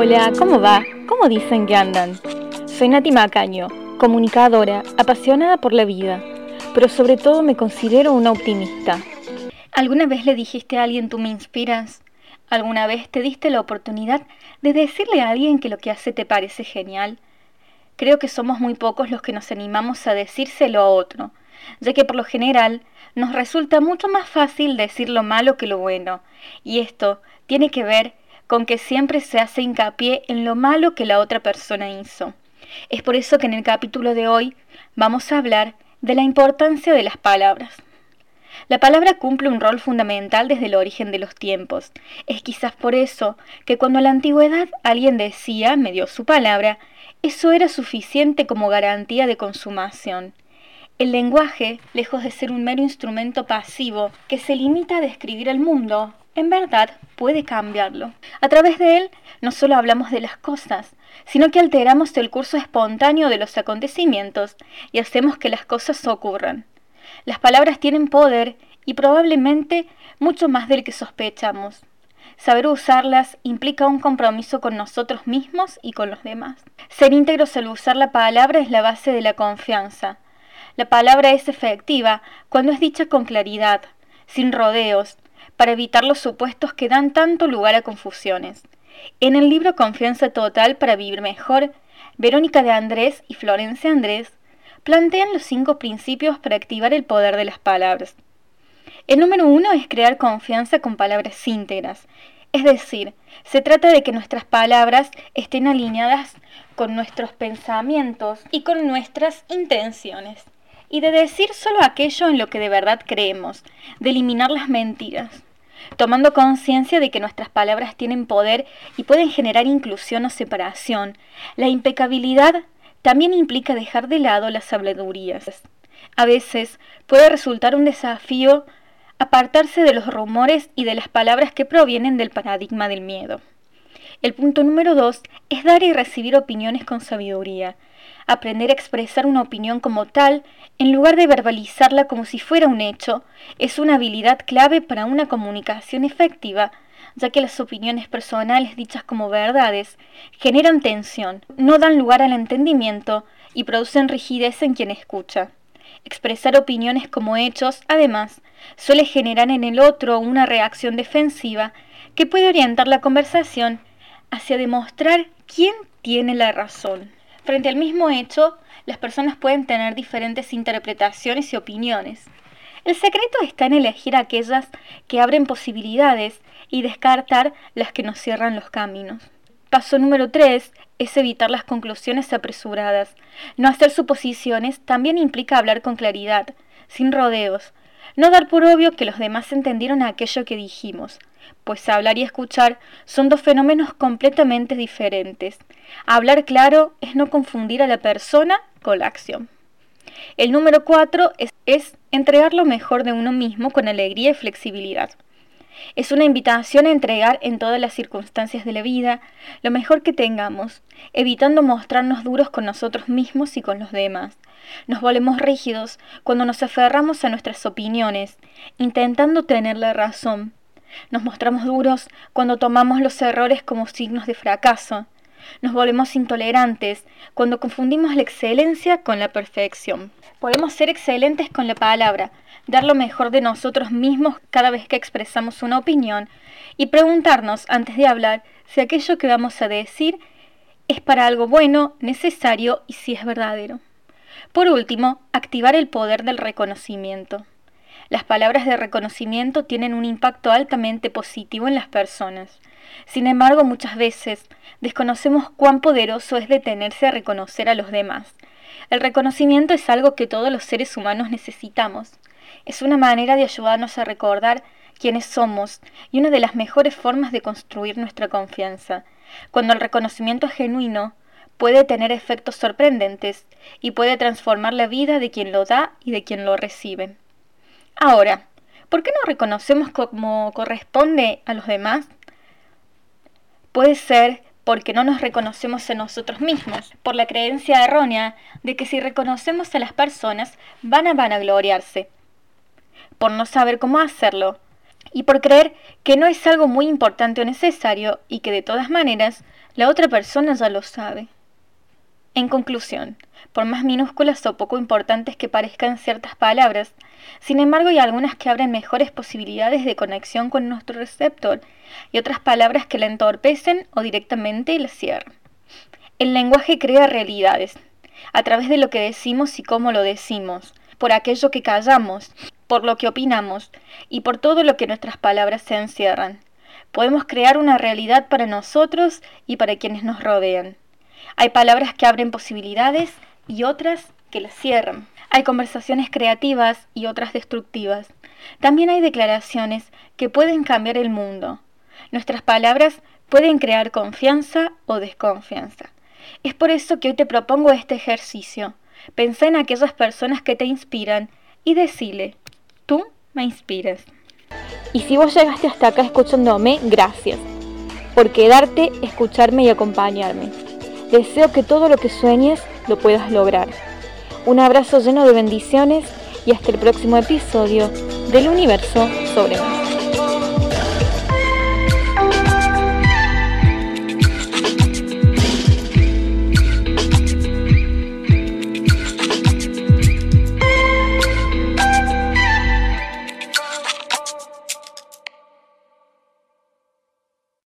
Hola, ¿cómo va? ¿Cómo dicen que andan? Soy Nati Macaño, comunicadora, apasionada por la vida, pero sobre todo me considero una optimista. ¿Alguna vez le dijiste a alguien tú me inspiras? ¿Alguna vez te diste la oportunidad de decirle a alguien que lo que hace te parece genial? Creo que somos muy pocos los que nos animamos a decírselo a otro, ya que por lo general nos resulta mucho más fácil decir lo malo que lo bueno, y esto tiene que ver con que siempre se hace hincapié en lo malo que la otra persona hizo. Es por eso que en el capítulo de hoy vamos a hablar de la importancia de las palabras. La palabra cumple un rol fundamental desde el origen de los tiempos. Es quizás por eso que cuando en la antigüedad alguien decía, me dio su palabra, eso era suficiente como garantía de consumación. El lenguaje, lejos de ser un mero instrumento pasivo que se limita a describir el mundo, en verdad puede cambiarlo. A través de él no solo hablamos de las cosas, sino que alteramos el curso espontáneo de los acontecimientos y hacemos que las cosas ocurran. Las palabras tienen poder y probablemente mucho más del que sospechamos. Saber usarlas implica un compromiso con nosotros mismos y con los demás. Ser íntegros al usar la palabra es la base de la confianza. La palabra es efectiva cuando es dicha con claridad, sin rodeos, para evitar los supuestos que dan tanto lugar a confusiones. En el libro Confianza Total para Vivir Mejor, Verónica de Andrés y Florencia Andrés plantean los cinco principios para activar el poder de las palabras. El número uno es crear confianza con palabras íntegras, es decir, se trata de que nuestras palabras estén alineadas con nuestros pensamientos y con nuestras intenciones, y de decir solo aquello en lo que de verdad creemos, de eliminar las mentiras tomando conciencia de que nuestras palabras tienen poder y pueden generar inclusión o separación. La impecabilidad también implica dejar de lado las habladurías. A veces puede resultar un desafío apartarse de los rumores y de las palabras que provienen del paradigma del miedo. El punto número dos es dar y recibir opiniones con sabiduría aprender a expresar una opinión como tal, en lugar de verbalizarla como si fuera un hecho, es una habilidad clave para una comunicación efectiva, ya que las opiniones personales dichas como verdades generan tensión, no dan lugar al entendimiento y producen rigidez en quien escucha. Expresar opiniones como hechos, además, suele generar en el otro una reacción defensiva que puede orientar la conversación hacia demostrar quién tiene la razón. Frente al mismo hecho, las personas pueden tener diferentes interpretaciones y opiniones. El secreto está en elegir aquellas que abren posibilidades y descartar las que nos cierran los caminos. Paso número 3 es evitar las conclusiones apresuradas. No hacer suposiciones también implica hablar con claridad, sin rodeos. No dar por obvio que los demás entendieron aquello que dijimos pues hablar y escuchar son dos fenómenos completamente diferentes. Hablar claro es no confundir a la persona con la acción. El número cuatro es, es entregar lo mejor de uno mismo con alegría y flexibilidad. Es una invitación a entregar en todas las circunstancias de la vida lo mejor que tengamos, evitando mostrarnos duros con nosotros mismos y con los demás. Nos volvemos rígidos cuando nos aferramos a nuestras opiniones, intentando tener la razón, nos mostramos duros cuando tomamos los errores como signos de fracaso. Nos volvemos intolerantes cuando confundimos la excelencia con la perfección. Podemos ser excelentes con la palabra, dar lo mejor de nosotros mismos cada vez que expresamos una opinión y preguntarnos antes de hablar si aquello que vamos a decir es para algo bueno, necesario y si es verdadero. Por último, activar el poder del reconocimiento. Las palabras de reconocimiento tienen un impacto altamente positivo en las personas. Sin embargo, muchas veces desconocemos cuán poderoso es detenerse a reconocer a los demás. El reconocimiento es algo que todos los seres humanos necesitamos. Es una manera de ayudarnos a recordar quiénes somos y una de las mejores formas de construir nuestra confianza. Cuando el reconocimiento es genuino, puede tener efectos sorprendentes y puede transformar la vida de quien lo da y de quien lo recibe. Ahora, ¿por qué no reconocemos como corresponde a los demás? Puede ser porque no nos reconocemos a nosotros mismos, por la creencia errónea de que si reconocemos a las personas van a vanagloriarse, por no saber cómo hacerlo, y por creer que no es algo muy importante o necesario y que de todas maneras la otra persona ya lo sabe. En conclusión, por más minúsculas o poco importantes que parezcan ciertas palabras, sin embargo hay algunas que abren mejores posibilidades de conexión con nuestro receptor y otras palabras que la entorpecen o directamente la cierran. El lenguaje crea realidades, a través de lo que decimos y cómo lo decimos, por aquello que callamos, por lo que opinamos y por todo lo que nuestras palabras se encierran. Podemos crear una realidad para nosotros y para quienes nos rodean. Hay palabras que abren posibilidades y otras que las cierran. Hay conversaciones creativas y otras destructivas. También hay declaraciones que pueden cambiar el mundo. Nuestras palabras pueden crear confianza o desconfianza. Es por eso que hoy te propongo este ejercicio. Pensá en aquellas personas que te inspiran y decile, tú me inspiras. Y si vos llegaste hasta acá escuchándome, gracias por quedarte, escucharme y acompañarme. Deseo que todo lo que sueñes lo puedas lograr. Un abrazo lleno de bendiciones y hasta el próximo episodio del universo sobre